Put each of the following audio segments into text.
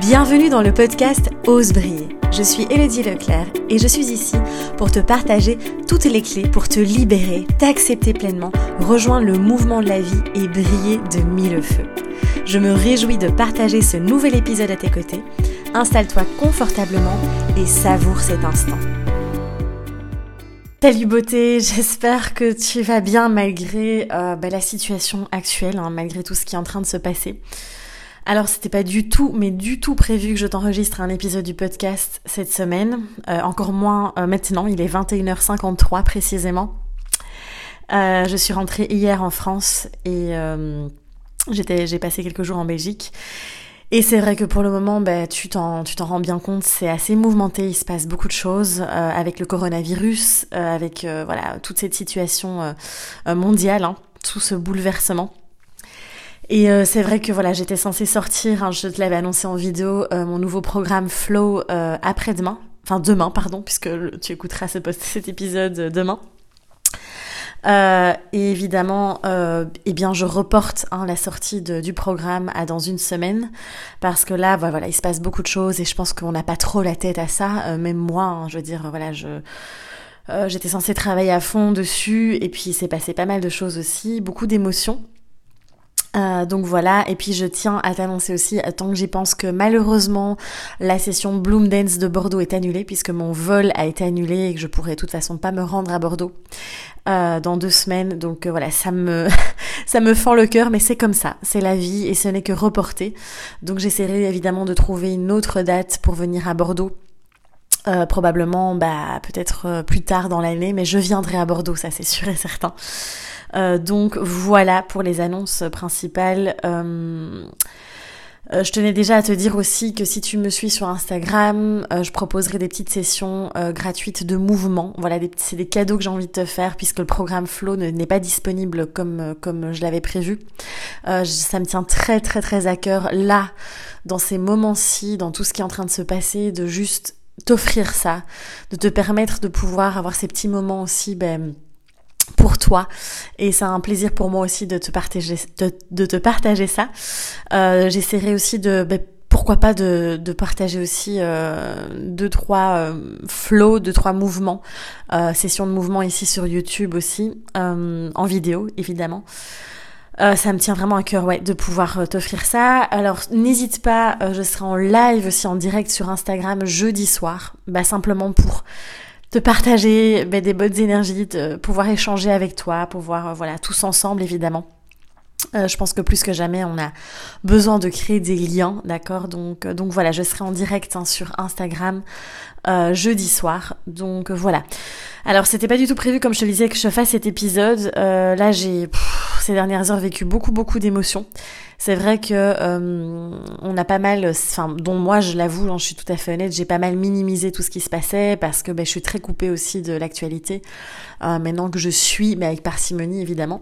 Bienvenue dans le podcast Ose briller. Je suis Elodie Leclerc et je suis ici pour te partager toutes les clés pour te libérer, t'accepter pleinement, rejoindre le mouvement de la vie et briller de mille feux. Je me réjouis de partager ce nouvel épisode à tes côtés. Installe-toi confortablement et savoure cet instant. Salut beauté, j'espère que tu vas bien malgré euh, bah, la situation actuelle, hein, malgré tout ce qui est en train de se passer. Alors c'était pas du tout, mais du tout prévu que je t'enregistre un épisode du podcast cette semaine. Euh, encore moins euh, maintenant, il est 21h53 précisément. Euh, je suis rentrée hier en France et j'ai passé quelques jours en Belgique. Et c'est vrai que pour le moment, bah, tu t'en, tu t'en rends bien compte, c'est assez mouvementé, il se passe beaucoup de choses avec le coronavirus, avec voilà toute cette situation mondiale, hein, tout ce bouleversement. Et euh, c'est vrai que voilà, j'étais censée sortir, hein, je te l'avais annoncé en vidéo, euh, mon nouveau programme Flow euh, après-demain, enfin demain, pardon, puisque tu écouteras ce cet épisode demain. et évidemment, eh bien, je reporte hein, la sortie de, du programme à dans une semaine parce que là, voilà, il se passe beaucoup de choses et je pense qu'on n'a pas trop la tête à ça. même moi, hein, je veux dire, voilà, je j'étais censée travailler à fond dessus et puis il s'est passé pas mal de choses aussi, beaucoup d'émotions. Euh, donc voilà, et puis je tiens à t'annoncer aussi, tant que j'y pense, que malheureusement la session Bloom Dance de Bordeaux est annulée puisque mon vol a été annulé et que je pourrais de toute façon pas me rendre à Bordeaux euh, dans deux semaines. Donc euh, voilà, ça me ça me fend le cœur, mais c'est comme ça, c'est la vie et ce n'est que reporté. Donc j'essaierai évidemment de trouver une autre date pour venir à Bordeaux. probablement bah peut-être plus tard dans l'année, mais je viendrai à Bordeaux, ça c'est sûr et certain. Euh, donc voilà pour les annonces principales. Euh, euh, je tenais déjà à te dire aussi que si tu me suis sur Instagram, je proposerai des petites sessions gratuites de mouvement. Voilà, c'est des cadeaux que j'ai envie de te faire puisque le programme Flow n'est pas disponible comme comme je l'avais prévu. ça me tient très très très à cœur là, dans ces moments-ci, dans tout ce qui est en train de se passer, de juste t'offrir ça, de te permettre de pouvoir avoir ces petits moments aussi, ben pour toi. Et c'est un plaisir pour moi aussi de te partager de, te partager ça. Euh, j'essaierai aussi de ben, pourquoi pas de, de partager aussi euh, deux trois euh, flows deux trois mouvements sessions de mouvement ici sur YouTube aussi en vidéo évidemment. Ça me tient vraiment à cœur de pouvoir t'offrir ça. Alors n'hésite pas je serai en live aussi en direct sur Instagram jeudi soir bah simplement pour de partager ben, des bonnes énergies, de pouvoir échanger avec toi, pouvoir, euh, voilà, tous ensemble évidemment. Euh, je pense que plus que jamais, on a besoin de créer des liens, d'accord? Donc, euh, donc voilà, je serai en direct hein, sur Instagram jeudi soir. Donc voilà. Alors c'était pas du tout prévu, comme je te disais, que je fasse cet épisode. là, j'ai ces dernières heures vécu beaucoup beaucoup d'émotions. C'est vrai que euh, on a pas mal, enfin, dont moi je l'avoue, hein, je suis tout à fait honnête, j'ai pas mal minimisé tout ce qui se passait parce que ben, je suis très coupée aussi de l'actualité. Euh, maintenant que je suis, mais avec parcimonie évidemment.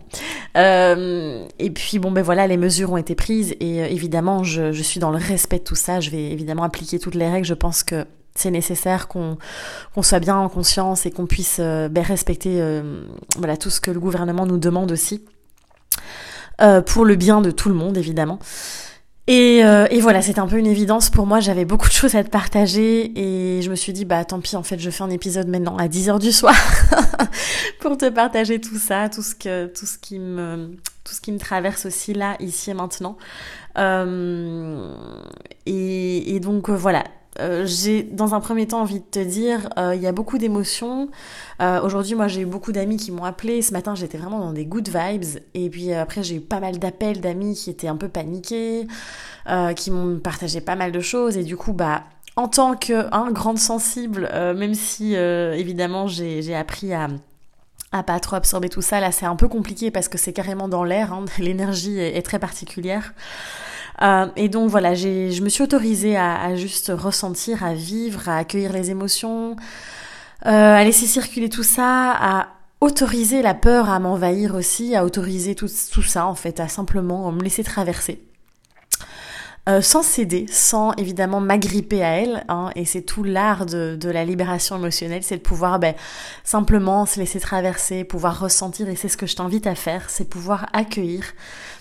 Euh, et puis bon ben voilà, les mesures ont été prises et évidemment je, je suis dans le respect de tout ça. Je vais évidemment appliquer toutes les règles. Je pense que c'est nécessaire qu'on qu'on soit bien en conscience et qu'on puisse ben, respecter voilà tout ce que le gouvernement nous demande aussi. Euh, pour le bien de tout le monde évidemment. Et, euh, et voilà, c'était un peu une évidence pour moi, j'avais beaucoup de choses à te partager et je me suis dit, bah tant pis, en fait, je fais un épisode maintenant à 10h du soir pour te partager tout ça, tout ce, que, tout, ce qui me, tout ce qui me traverse aussi là, ici et maintenant. Euh, et donc voilà, euh, j'ai dans un premier temps envie de te dire, euh, il y a beaucoup d'émotions. Euh, Aujourd'hui, moi, j'ai eu beaucoup d'amis qui m'ont appelé. Ce matin, j'étais vraiment dans des good vibes. Et puis après, j'ai eu pas mal d'appels d'amis qui étaient un peu paniqués, qui m'ont partagé pas mal de choses. Et du coup, bah, en tant que grande sensible, même si évidemment j'ai appris à à pas trop absorber tout ça, là, c'est un peu compliqué parce que c'est carrément dans l'air. Hein, L'énergie est très particulière. Euh, et donc voilà, je me suis autorisée à, juste ressentir, à vivre, à accueillir les émotions, euh, à laisser circuler tout ça, à autoriser la peur à m'envahir aussi, à autoriser tout, tout, ça en fait, à simplement me laisser traverser. Euh, sans céder, sans évidemment m'agripper à elle, hein, et c'est tout l'art de, de, la libération émotionnelle, c'est de pouvoir ben, simplement se laisser traverser, pouvoir ressentir, et c'est ce que je t'invite à faire, c'est pouvoir accueillir,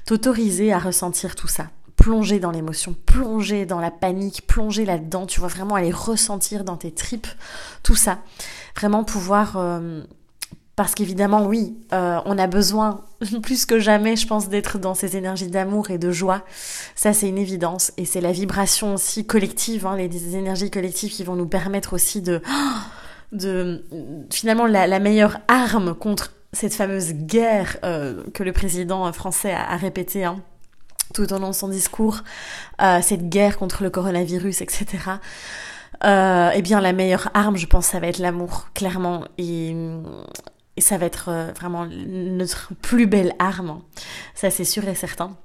t'autoriser à ressentir tout ça plonger dans l'émotion, plonger dans la panique, plonger là-dedans, tu vois, vraiment aller ressentir dans tes tripes tout ça. Vraiment pouvoir... Euh, parce qu'évidemment, oui, euh, on a besoin plus que jamais, je pense, d'être dans ces énergies d'amour et de joie. Ça, c'est une évidence. Et c'est la vibration aussi collective, hein, les, énergies collectives qui vont nous permettre aussi de... finalement, la, meilleure arme contre cette fameuse guerre euh, que le président français a, répétée hein, tout au long son discours, euh, cette guerre contre le coronavirus, etc. Euh, eh bien, la meilleure arme, je pense, ça va être l'amour, clairement. Et, et, ça va être euh, vraiment notre plus belle arme. Ça, c'est sûr et certain.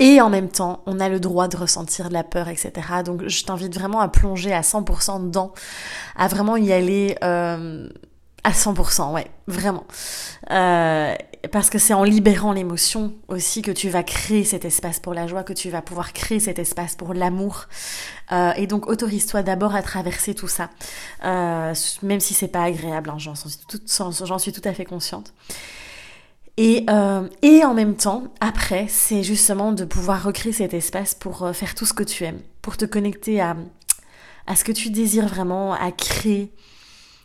Et en même temps, on a le droit de ressentir de la peur, etc. Donc, je t'invite vraiment à plonger à 100% dedans, à vraiment y aller à 100%, ouais, vraiment. Euh, parce que c'est en libérant l'émotion aussi que tu vas créer cet espace pour la joie, que tu vas pouvoir créer cet espace pour l'amour. Euh, et donc autorise-toi d'abord à traverser tout ça, euh, même si c'est pas agréable, hein, j'en suis, suis, tout à fait consciente. Et, euh, et en même temps, après, c'est justement de pouvoir recréer cet espace pour euh, faire tout ce que tu aimes, pour te connecter à, à ce que tu désires vraiment, à créer,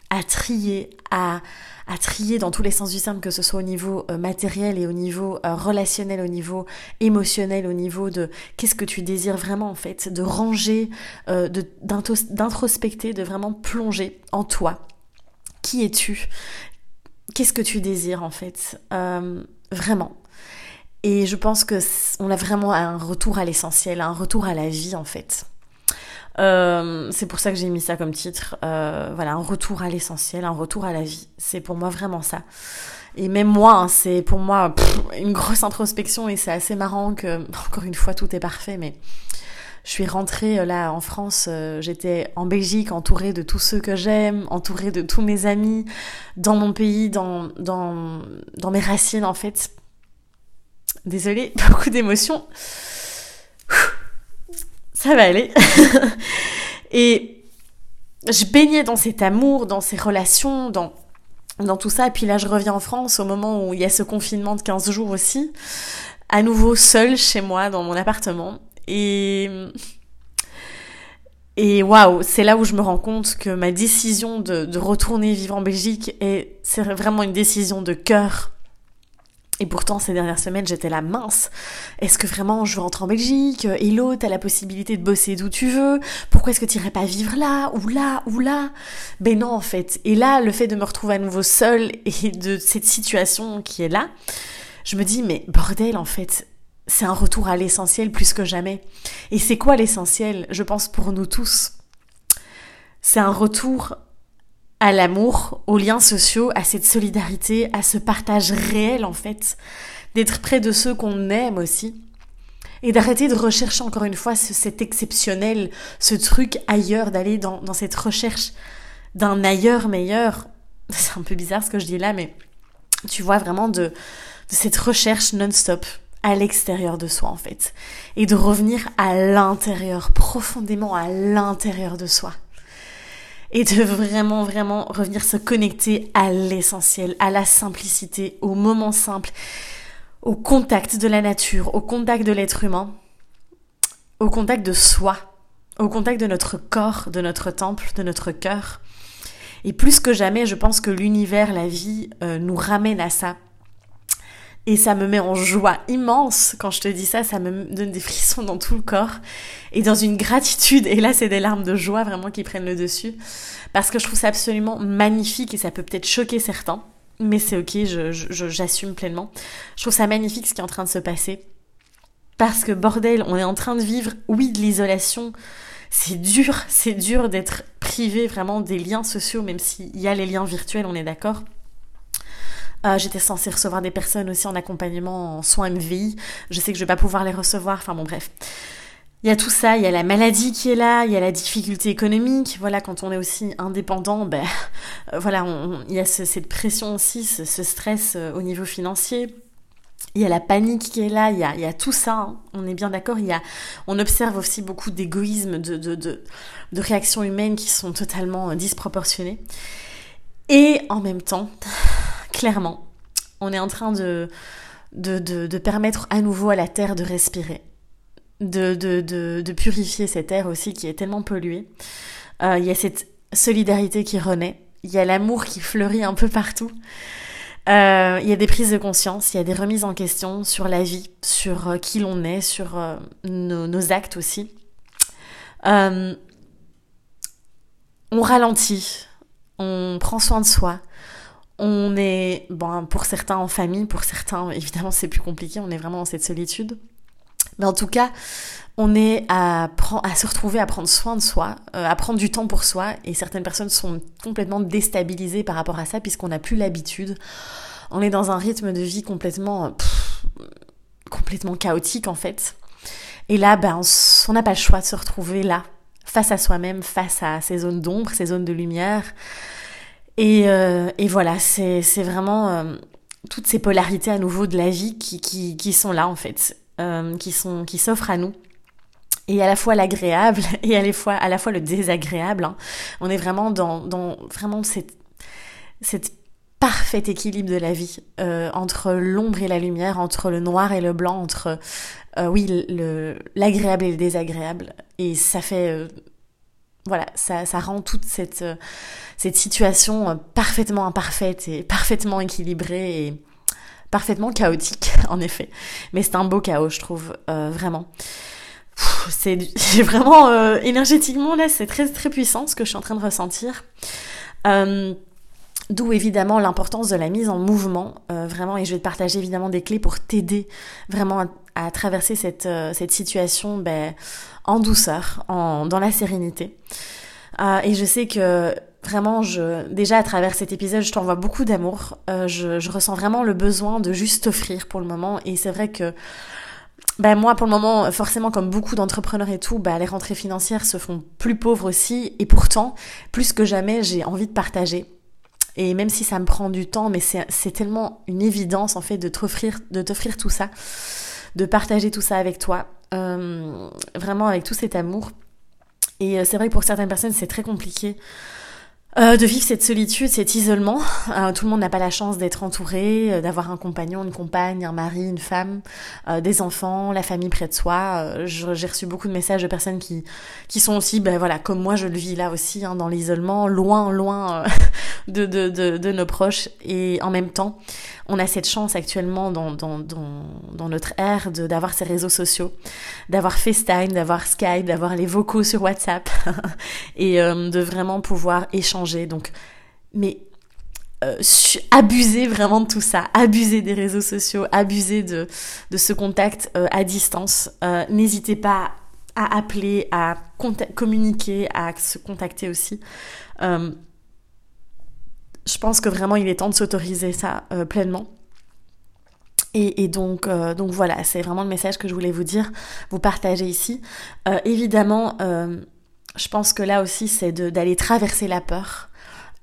à trier, à, à trier dans tous les sens du terme, que ce soit au niveau euh, matériel et au niveau euh, relationnel, au niveau émotionnel, au niveau de qu'est-ce que tu désires vraiment en fait, de ranger, euh, d'introspecter, de vraiment plonger en toi. Qui es-tu? Qu'est-ce que tu désires en fait? Vraiment. Et je pense que on a vraiment un retour à l'essentiel, un retour à la vie en fait. Euh, c'est pour ça que j'ai mis ça comme titre. Euh, voilà, un retour à l'essentiel, un retour à la vie. C'est pour moi vraiment ça. Et même moi, hein, c'est pour moi une grosse introspection et c'est assez marrant que, encore une fois, tout est parfait, mais je suis rentrée euh, là en France, j'étais en Belgique entourée de tous ceux que j'aime, entourée de tous mes amis, dans mon pays, dans, dans, dans mes racines en fait. Désolée, beaucoup d'émotions ça va aller. et je baignais dans cet amour, dans ces relations, dans, dans tout ça. Et puis là, je reviens en France au moment où il y a ce confinement de 15 jours aussi. À nouveau seule chez moi, dans mon appartement. Et... Et waouh, c'est là où je me rends compte que ma décision de, de retourner vivre en Belgique est, c'est vraiment une décision de cœur et pourtant, ces dernières semaines, j'étais là mince. Est-ce que vraiment je rentre en Belgique? Hello, t'as la possibilité de bosser d'où tu veux. Pourquoi est-ce que tu irais pas vivre là ou là ou là? Ben non, en fait. Et là, le fait de me retrouver à nouveau seule et de cette situation qui est là, je me dis, mais bordel, en fait, c'est un retour à l'essentiel plus que jamais. Et c'est quoi l'essentiel? Je pense pour nous tous. C'est un retour à l'amour, aux liens sociaux, à cette solidarité, à ce partage réel en fait, d'être près de ceux qu'on aime aussi, et d'arrêter de rechercher encore une fois ce, cet exceptionnel, ce truc ailleurs, d'aller dans, cette recherche d'un ailleurs meilleur. C'est un peu bizarre ce que je dis là, mais tu vois vraiment de cette recherche non-stop à l'extérieur de soi en fait, et de revenir à l'intérieur, profondément à l'intérieur de soi et de vraiment, vraiment revenir se connecter à l'essentiel, à la simplicité, au moment simple, au contact de la nature, au contact de l'être humain, au contact de soi, au contact de notre corps, de notre temple, de notre cœur. Et plus que jamais, je pense que l'univers, la vie, euh, nous ramène à ça. Et ça me met en joie immense quand je te dis ça, ça me donne des frissons dans tout le corps et dans une gratitude. Et là, c'est des larmes de joie vraiment qui prennent le dessus parce que je trouve ça absolument magnifique et ça peut peut-être choquer certains, mais c'est ok, j'assume je, pleinement. Je trouve ça magnifique ce qui est en train de se passer parce que bordel, on est en train de vivre, oui, de l'isolation. C'est dur, c'est dur d'être privé vraiment des liens sociaux, même s'il y a les liens virtuels, on est d'accord. Euh, j'étais censée recevoir des personnes aussi en accompagnement en soins MVI. Je sais que je vais pas pouvoir les recevoir. Enfin bon, bref. Il y a tout ça, il y a la maladie qui est là, il y a la difficulté économique. Voilà, quand on est aussi indépendant, ben euh, voilà, il y a cette pression aussi, ce, stress euh, au niveau financier. Il y a la panique qui est là, il y a, tout ça, hein. on est bien d'accord. Il y a, on observe aussi beaucoup d'égoïsme, de, réactions humaines qui sont totalement disproportionnées. Et en même temps, clairement, on est en train de, permettre à nouveau à la Terre de respirer. de, purifier cette air aussi qui est tellement polluée. Euh, il y a cette solidarité qui renaît, il y a l'amour qui fleurit un peu partout. Euh, il y a des prises de conscience, il y a des remises en question sur la vie, sur euh, qui l'on est, sur nos, actes aussi. on ralentit, on prend soin de soi, on est, bon, pour certains en famille, pour certains, évidemment, c'est plus compliqué, on est vraiment dans cette solitude. Mais en tout cas, on est à, à se retrouver à prendre soin de soi, euh, à prendre du temps pour soi, et certaines personnes sont complètement déstabilisées par rapport à ça, puisqu'on n'a plus l'habitude. On est dans un rythme de vie complètement, complètement chaotique, en fait. Et là, ben, on n'a pas le choix de se retrouver là, face à soi-même, face à ces zones d'ombre, ces zones de lumière, et, euh, et voilà, c'est vraiment euh, toutes ces polarités à nouveau de la vie qui, sont là en fait, euh, qui s'offrent à nous. Et à la fois l'agréable et à la fois, le désagréable. Hein. On est vraiment dans, dans vraiment cette, parfait équilibre de la vie entre l'ombre et la lumière, entre le noir et le blanc, entre oui l'agréable et le désagréable. Et ça fait voilà, ça, ça rend toute cette, euh, cette situation euh, parfaitement imparfaite et parfaitement équilibrée et parfaitement chaotique, en effet. Mais c'est un beau chaos, je trouve, euh, vraiment. C'est vraiment énergétiquement là, c'est très très puissant ce que je suis en train de ressentir. D'où évidemment l'importance de la mise en mouvement, vraiment, et je vais te partager évidemment des clés pour t'aider vraiment à, traverser cette, cette situation ben, en douceur, en, dans la sérénité. Euh, et je sais que vraiment, je, déjà à travers cet épisode, je t'envoie beaucoup d'amour. Euh, je, je, ressens vraiment le besoin de juste t'offrir pour le moment. Et c'est vrai que ben moi, pour le moment, forcément, comme beaucoup d'entrepreneurs et tout, ben les rentrées financières se font plus pauvres aussi. Et pourtant, plus que jamais, j'ai envie de partager. Et même si ça me prend du temps, mais c'est tellement une évidence en fait de t'offrir, tout ça, de partager tout ça avec toi. Euh, vraiment avec tout cet amour. Et euh, c'est vrai que pour certaines personnes, c'est très compliqué euh, de vivre cette solitude, cet isolement. Euh, tout le monde n'a pas la chance d'être entouré, euh, d'avoir un compagnon, une compagne, un mari, une femme, des enfants, la famille près de soi. J'ai reçu beaucoup de messages de personnes qui qui sont aussi, ben voilà, comme moi, je le vis là aussi, hein, dans l'isolement, loin, loin de, de, de, nos proches. Et en même temps, on a cette chance actuellement dans, dans, dans, dans notre ère d'avoir ces réseaux sociaux, d'avoir FaceTime, d'avoir Skype, d'avoir les vocaux sur WhatsApp et de vraiment pouvoir échanger donc, mais euh, abuser vraiment de tout ça, abuser des réseaux sociaux, abuser de, de ce contact euh, à distance. Euh, n'hésitez pas à appeler, à communiquer, à se contacter aussi. je pense que vraiment il est temps de s'autoriser ça pleinement. Et, et, donc, donc voilà, c'est vraiment le message que je voulais vous dire, vous partager ici. évidemment, je pense que là aussi, c'est d'aller traverser la peur.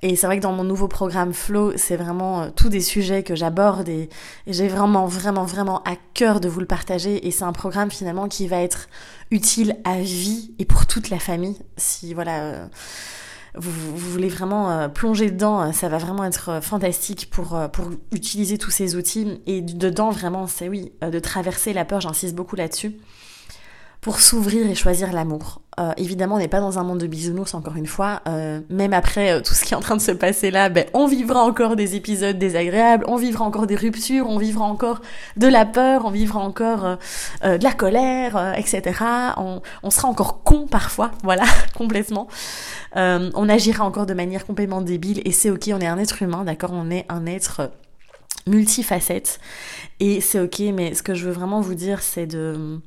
Et c'est vrai que dans mon nouveau programme Flow, c'est vraiment euh, tous des sujets que j'aborde et, j'ai vraiment, vraiment, vraiment à cœur de vous le partager. Et c'est un programme finalement qui va être utile à vie et pour toute la famille. Si voilà, euh, vous, voulez vraiment euh, plonger dedans, ça va vraiment être fantastique pour, pour utiliser tous ces outils. Et dedans, vraiment, c'est oui, de traverser la peur, j'insiste beaucoup là-dessus pour s'ouvrir et choisir l'amour. Euh, évidemment, on n'est pas dans un monde de bisounours, encore une fois. Euh, même après euh, tout ce qui est en train de se passer là, ben, on vivra encore des épisodes désagréables, on vivra encore des ruptures, on vivra encore de la peur, on vivra encore de la colère, etc. On, on, sera encore con parfois, voilà, complètement. on agira encore de manière complètement débile et c'est ok, on est un être humain, d'accord On est un être multifacette et c'est ok, mais ce que je veux vraiment vous dire, c'est de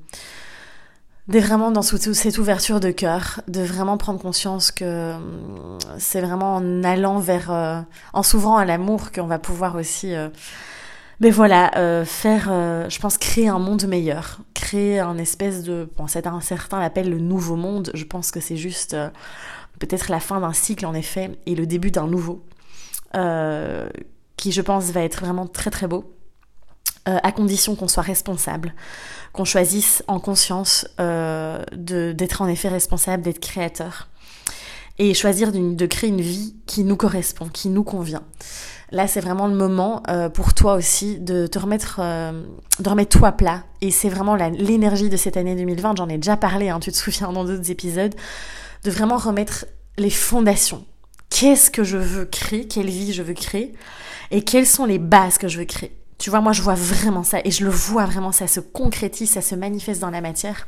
d'être vraiment dans cette ouverture de cœur, de vraiment prendre conscience que euh, c'est vraiment en allant vers, euh, en s'ouvrant à l'amour qu'on va pouvoir aussi, euh, mais voilà, faire, je pense, créer un monde meilleur, créer un espèce de, bon, un certain le nouveau monde. Je pense que c'est juste peut-être la fin d'un cycle en effet et le début d'un nouveau, qui je pense va être vraiment très très beau. À condition qu'on soit responsable, qu'on choisisse en conscience euh, d'être en effet responsable, d'être créateur. et choisir de créer une vie qui nous correspond, qui nous convient. Là, c'est vraiment le moment euh, pour toi aussi de te remettre, euh, de remettre tout à plat. Et c'est vraiment l'énergie de cette année 2020. J'en ai déjà parlé, hein, tu te souviens dans d'autres épisodes, de vraiment remettre les fondations. Qu'est-ce que je veux créer? Quelle vie je veux créer? Et quelles sont les bases que je veux créer? Tu vois, moi je vois vraiment ça et je le vois vraiment, ça se concrétise, ça se manifeste dans la matière.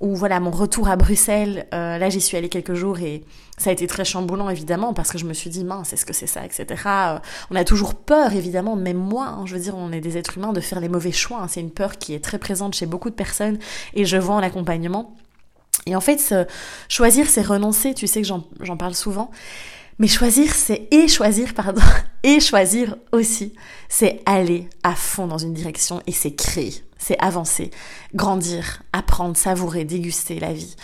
Ou voilà, mon retour à Bruxelles, euh, là j'y suis allée quelques jours et ça a été très chamboulant évidemment parce que je me suis dit mince, est-ce que c'est ça, etc. Euh, on a toujours peur évidemment, même moi, hein, je veux dire, on est des êtres humains de faire les mauvais choix. Hein. c'est une peur qui est très présente chez beaucoup de personnes et je vois en accompagnement. Et en fait, choisir, c'est renoncer, tu sais que j'en parle souvent. Mais choisir, c'est et choisir, pardon, et choisir aussi, c'est aller à fond dans une direction et c'est créer, c'est avancer, grandir, apprendre, savourer, déguster la vie.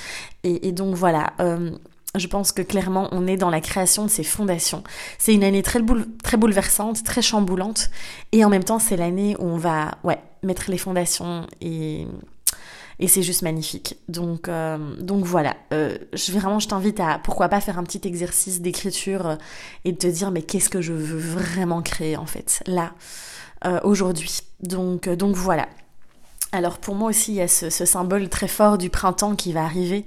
Et, donc voilà, euh, je pense que clairement on est dans la création de ces fondations. C'est une année très, bouleversante, très chamboulante, et en même temps c'est l'année où on va mettre les fondations et et c'est juste magnifique. Donc, euh, donc voilà, euh, vraiment je t'invite à pourquoi pas faire un petit exercice d'écriture euh, et de te dire mais qu'est-ce que je veux vraiment créer en fait là, aujourd'hui. Donc, donc voilà. Alors pour moi aussi il y a ce, symbole très fort du printemps qui va arriver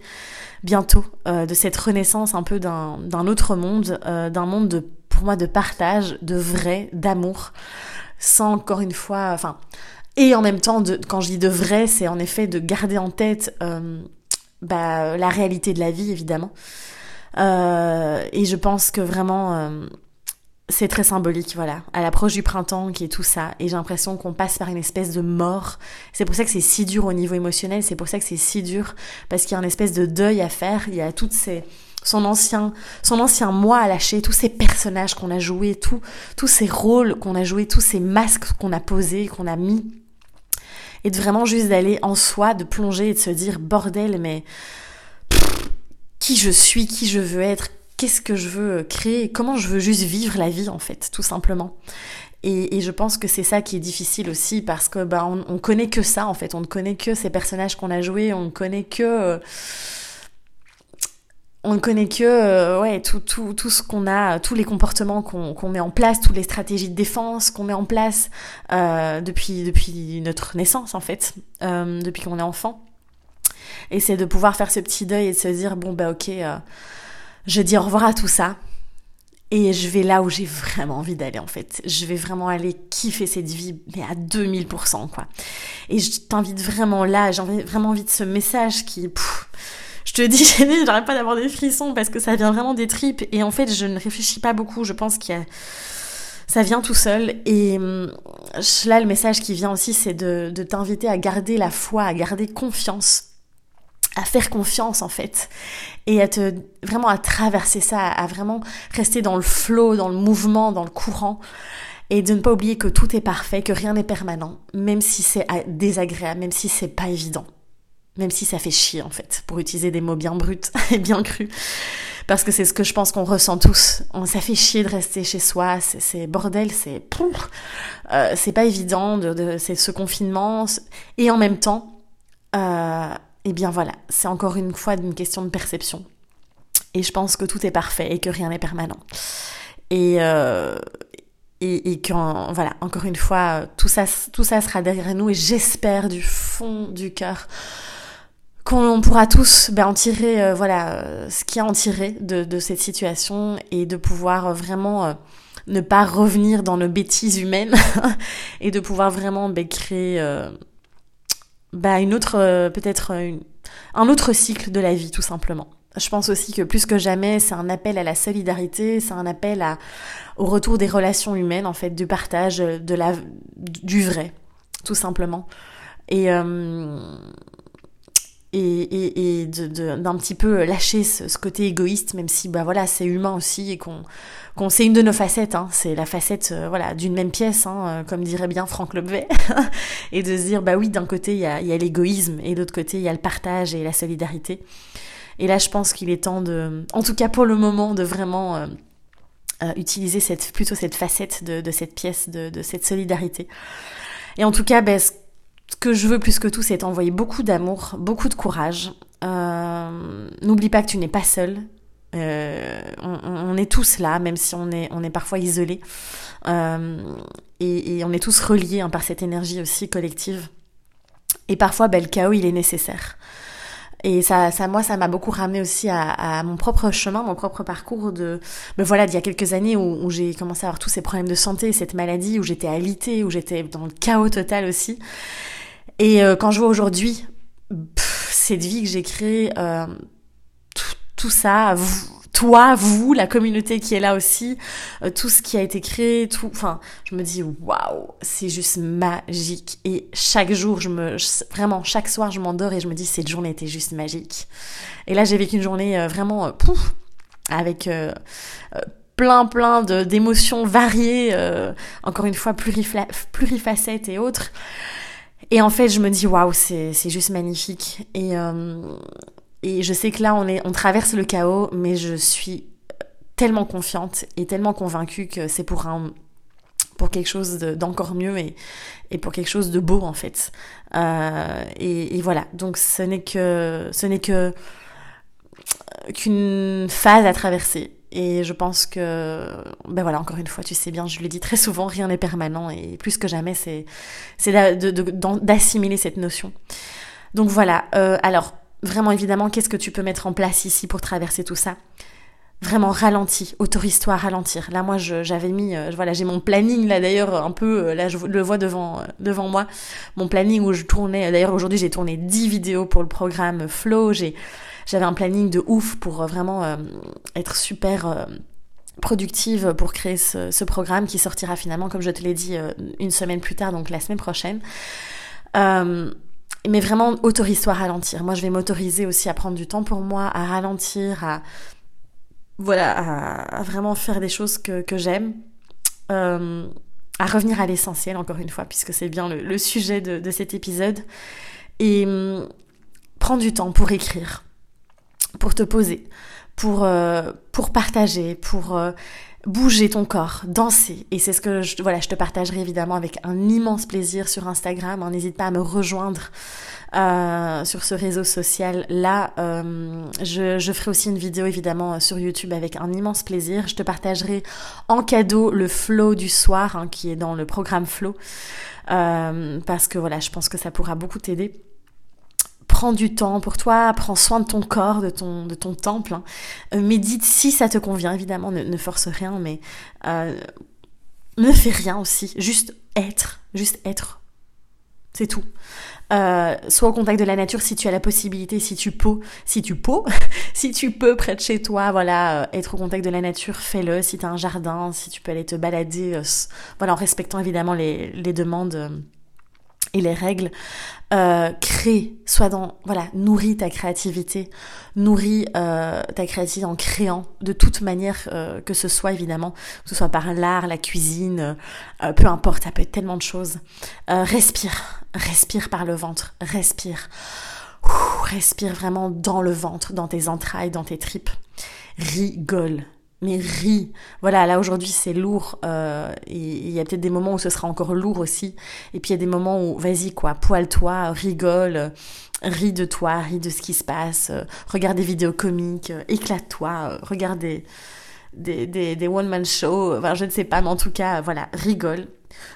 bientôt, de cette renaissance un peu d'un autre monde, d'un monde de, pour moi de partage, de vrai, d'amour, sans encore une fois, enfin et en même temps, quand je dis de vrai, c'est en effet de garder en tête euh, bah, la réalité de la vie, évidemment. Euh, et je pense que vraiment, euh, c'est très symbolique, voilà, à l'approche du printemps qui est tout ça. Et j'ai l'impression qu'on passe par une espèce de mort. C'est pour ça que c'est si dur au niveau émotionnel, c'est pour ça que c'est si dur, parce qu'il y a une espèce de deuil à faire. Il y a toutes ces son ancien, son ancien moi à lâcher, tous ces personnages qu'on a joués, tous ces rôles qu'on a joués, tous ces masques qu'on a posés, qu'on a mis et de vraiment juste d'aller en soi, de plonger et de se dire bordel, mais qui je suis, qui je veux être, qu'est-ce que je veux créer, comment je veux juste vivre la vie en fait, tout simplement. Et, je pense que c'est ça qui est difficile aussi parce que bah on, on, connaît que ça en fait, on ne connaît que ces personnages qu'on a joués, on ne connaît que euh, on ne connaît que euh, ouais tout, tout, tout ce qu'on a, tous les comportements qu'on met en place, toutes les stratégies de défense qu'on met en place euh, depuis, depuis notre naissance en fait, euh, depuis qu'on est enfant. Et c'est de pouvoir faire ce petit deuil et de se dire bon bah ok, je dis au revoir à tout ça et je vais là où j'ai vraiment envie d'aller en fait. Je vais vraiment aller kiffer cette vie mais à 2000% quoi. Et je t'invite vraiment là, j'ai vraiment envie de ce message qui je te dis, j'arrête pas d'avoir des frissons parce que ça vient vraiment des tripes. Et en fait, je ne réfléchis pas beaucoup. Je pense qu'il ça vient tout seul. Et hum, là, le message qui vient aussi, c'est de, de t'inviter à garder la foi, à garder confiance, à faire confiance en fait, et à te vraiment à traverser ça, à vraiment rester dans le flow, dans le mouvement, dans le courant. Et de ne pas oublier que tout est parfait, que rien n'est permanent, même si c'est désagréable, même si c'est pas évident. Même si ça fait chier en fait, pour utiliser des mots bien bruts et bien crus. Parce que c'est ce que je pense qu'on ressent tous. Ça fait chier de rester chez soi, c'est bordel, c'est euh, c'est pas évident, de, c'est ce confinement. Et en même temps, euh, eh bien voilà, c'est encore une fois une question de perception. Et je pense que tout est parfait et que rien n'est permanent. Et, euh, et, et voilà, encore une fois, tout ça, tout ça sera derrière nous et j'espère du fond du cœur qu'on pourra tous ben, en tirer euh, voilà euh, ce qu'il y a en tirer de, de, cette situation et de pouvoir euh, vraiment ne pas revenir dans nos bêtises humaines et de pouvoir vraiment ben, créer ben, une autre peut-être un autre cycle de la vie tout simplement. Je pense aussi que plus que jamais, c'est un appel à la solidarité, c'est un appel à, au retour des relations humaines, en fait, du partage, de la, du vrai, tout simplement. Et, et, et, d'un petit peu lâcher ce, côté égoïste, même si bah voilà c'est humain aussi et qu'on qu'on c'est une de nos facettes, hein, c'est la facette euh, voilà d'une même pièce, hein, euh, comme dirait bien Franck Lebvet, et de se dire bah oui d'un côté il y a, y a l'égoïsme et de l'autre côté il y a le partage et la solidarité. Et là je pense qu'il est temps de, en tout cas pour le moment, de vraiment euh, utiliser cette plutôt cette facette de, de cette pièce de, de cette solidarité. Et en tout cas, ben, que je veux plus que tout, c'est t'envoyer beaucoup d'amour, beaucoup de courage. Euh, n'oublie pas que tu n'es pas seul. on, est tous là, même si on est, on est parfois isolés. Et, on est tous reliés hein, par cette énergie aussi collective. Et parfois, ben, le chaos, il est nécessaire. Et ça, ça moi, ça m'a beaucoup ramené aussi à, mon propre chemin, mon propre parcours de, me voilà, d'il y a quelques années où, j'ai commencé à avoir tous ces problèmes de santé, cette maladie, où j'étais alitée, où j'étais dans le chaos total aussi. Et euh, quand je vois aujourd'hui cette vie que j'ai créée, euh, tout, tout, ça, toi, vous, la communauté qui est là aussi, euh, tout ce qui a été créé, tout, enfin, je me dis waouh, c'est juste magique. Et chaque jour, je me, vraiment, chaque soir, je m'endors et je me dis cette journée était juste magique. Et là, j'ai vécu une journée euh, vraiment, euh, pouf, avec plein, plein d'émotions variées, encore une fois, plurifacettes et autres. Et en fait, je me dis waouh, c'est juste magnifique. Et et je sais que là, on, est, on traverse le chaos, mais je suis tellement confiante et tellement convaincue que c'est pour un pour quelque chose d'encore mieux et, et, pour quelque chose de beau en fait. Euh, et, voilà, donc ce n'est que ce n'est que qu'une phase à traverser. Et je pense que, ben voilà, encore une fois, tu sais bien, je le dis très souvent, rien n'est permanent et plus que jamais, c'est d'assimiler cette notion. Donc voilà, euh, alors Vraiment, évidemment, qu'est-ce que tu peux mettre en place ici pour traverser tout ça? Vraiment ralenti, autorise-toi ralentir. Là, moi, j'avais mis, euh, voilà, j'ai mon planning là d'ailleurs un peu, euh, là je le vois devant devant moi, mon planning où je tournais. D'ailleurs aujourd'hui, j'ai tourné 10 vidéos pour le programme Flow. J'ai j'avais un planning de ouf pour vraiment être super productive pour créer ce, programme qui sortira finalement, comme je te l'ai dit, une semaine plus tard, donc la semaine prochaine. Euh, mais vraiment autorise-toi à ralentir. Moi, je vais m'autoriser aussi à prendre du temps pour moi, à ralentir, à voilà, à, vraiment faire des choses que, j'aime, euh, à revenir à l'essentiel encore une fois, puisque c'est bien le, sujet de, de, cet épisode, et hum, prends du temps pour écrire, pour te poser, pour euh, pour partager, pour euh, bouger ton corps, danser. Et c'est ce que je, voilà, je te partagerai évidemment avec un immense plaisir sur Instagram. Hein, n'hésite pas à me rejoindre euh, sur ce réseau social. Là, euh, je, ferai aussi une vidéo évidemment sur YouTube avec un immense plaisir. Je te partagerai en cadeau le flow du soir hein, qui est dans le programme flow. Parce que voilà, je pense que ça pourra beaucoup t'aider prends du temps pour toi, prends soin de ton corps, de ton, de ton temple. Hein. Euh, médite si ça te convient, évidemment, ne, force rien, mais euh, ne fais rien aussi. Juste être, juste être. C'est tout. Euh, sois au contact de la nature si tu as la possibilité, si tu peux, si tu peux, si tu peux près de chez toi, voilà, être au contact de la nature, fais-le. Si tu as un jardin, si tu peux aller te balader, voilà, en respectant évidemment les, les demandes et les règles. Euh, crée, soit dans, voilà, nourris ta créativité, nourris euh, ta créativité en créant de toute manière euh, que ce soit évidemment, que ce soit par l'art, la cuisine, peu importe, ça peut être tellement de choses. respire, respire par le ventre, respire. respire vraiment dans le ventre, dans tes entrailles, dans tes tripes. Rigole, mais ris. Voilà, là aujourd'hui c'est lourd. Euh, il y a peut-être des moments où ce sera encore lourd aussi. Et puis il y a des moments où vas-y quoi, poile-toi, rigole, ris de toi, ris de ce qui se passe, regarde des vidéos comiques, éclate-toi, regarde des, des, des, one-man shows, enfin je ne sais pas, mais en tout cas, voilà, rigole.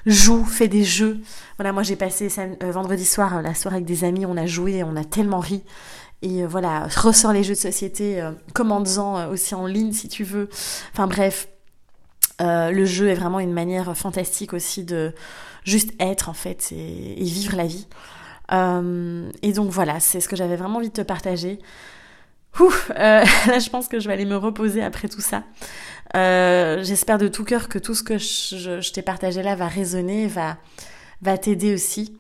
Joue, fais des jeux. Voilà, moi j'ai passé euh, vendredi soir la soirée avec des amis, on a joué, on a tellement ri. Et euh, voilà, ressort les jeux de société, euh, commande-en euh, aussi en ligne si tu veux. Enfin bref, le jeu est vraiment une manière fantastique aussi de juste être en fait et, vivre la vie. et donc voilà, c'est ce que j'avais vraiment envie de te partager. Ouf, là je pense que je vais aller me reposer après tout ça. J'espère de tout cœur que tout ce que je, je t'ai partagé là va résonner, va, va t'aider aussi.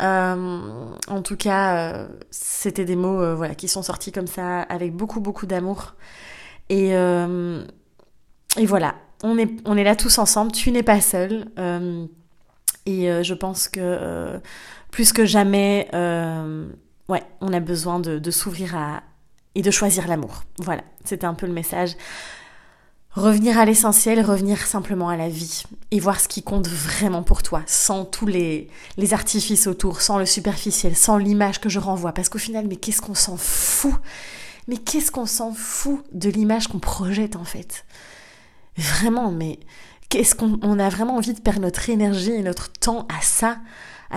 Euh, en tout cas, euh, c'était des mots euh, voilà, qui sont sortis comme ça avec beaucoup, beaucoup d'amour. Et, et voilà, on est, on est là tous ensemble, tu n'es pas seul. et je pense que plus que jamais, ouais, on a besoin de, de s'ouvrir à, et de choisir l'amour. Voilà, c'était un peu le message. Revenir à l'essentiel, revenir simplement à la vie et voir ce qui compte vraiment pour toi, sans tous les, artifices autour, sans le superficiel, sans l'image que je renvoie. Parce qu'au final, mais qu'est-ce qu'on s'en fout? Mais qu'est-ce qu'on s'en fout de l'image qu'on projette en fait? Vraiment, mais qu'est-ce qu'on a vraiment envie de perdre notre énergie et notre temps à ça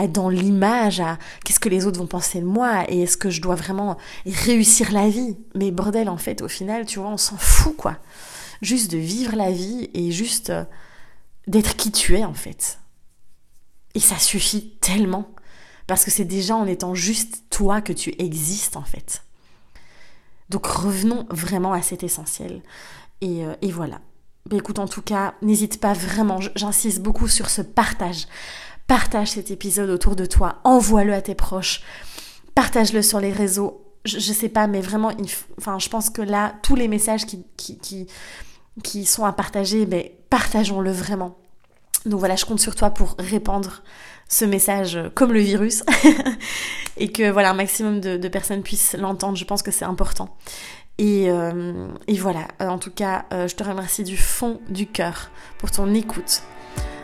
dans l'image, à qu'est-ce que les autres vont penser de moi et est-ce que je dois vraiment réussir la vie? Mais bordel, en fait, au final, tu vois, on s'en fout, quoi. Juste de vivre la vie et juste euh, d'être qui tu es, en fait. Et ça suffit tellement. Parce que c'est déjà en étant juste toi que tu existes, en fait. Donc revenons vraiment à cet essentiel. Et, euh, et voilà. Mais écoute, en tout cas, n'hésite pas vraiment, j'insiste beaucoup sur ce partage. Partage cet épisode autour de toi, envoie-le à tes proches, partage-le sur les réseaux. Je, je, sais pas, mais vraiment, je pense que là, tous les messages qui, qui, qui, sont à partager, mais partageons-le vraiment. Donc voilà, je compte sur toi pour répandre ce message comme le virus et que voilà un maximum de, de personnes puissent l'entendre. Je pense que c'est important. Et, euh, et, voilà, en tout cas, euh, je te remercie du fond du cœur pour ton écoute.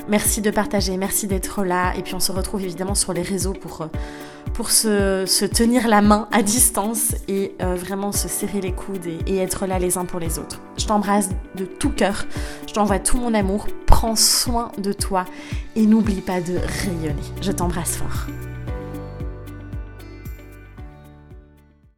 Merci de partager, merci d'être là. Et puis on se retrouve évidemment sur les réseaux pour, euh, pour se, se tenir la main à distance et euh, vraiment se serrer les coudes et, et être là les uns pour les autres. Je t'embrasse de tout cœur, je t'envoie tout mon amour, prends soin de toi et n'oublie pas de rayonner. Je t'embrasse fort.